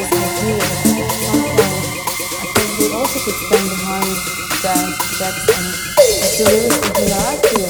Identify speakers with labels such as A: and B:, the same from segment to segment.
A: just ideas. I think we also could stand behind that, that, um, that
B: you
C: really should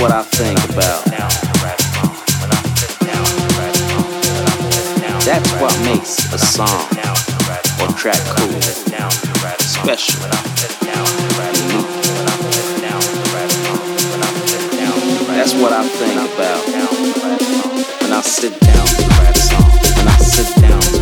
C: what I think about. That's what makes a song or track cool, special. That's what I think about when I sit down to write a song. When I sit down. To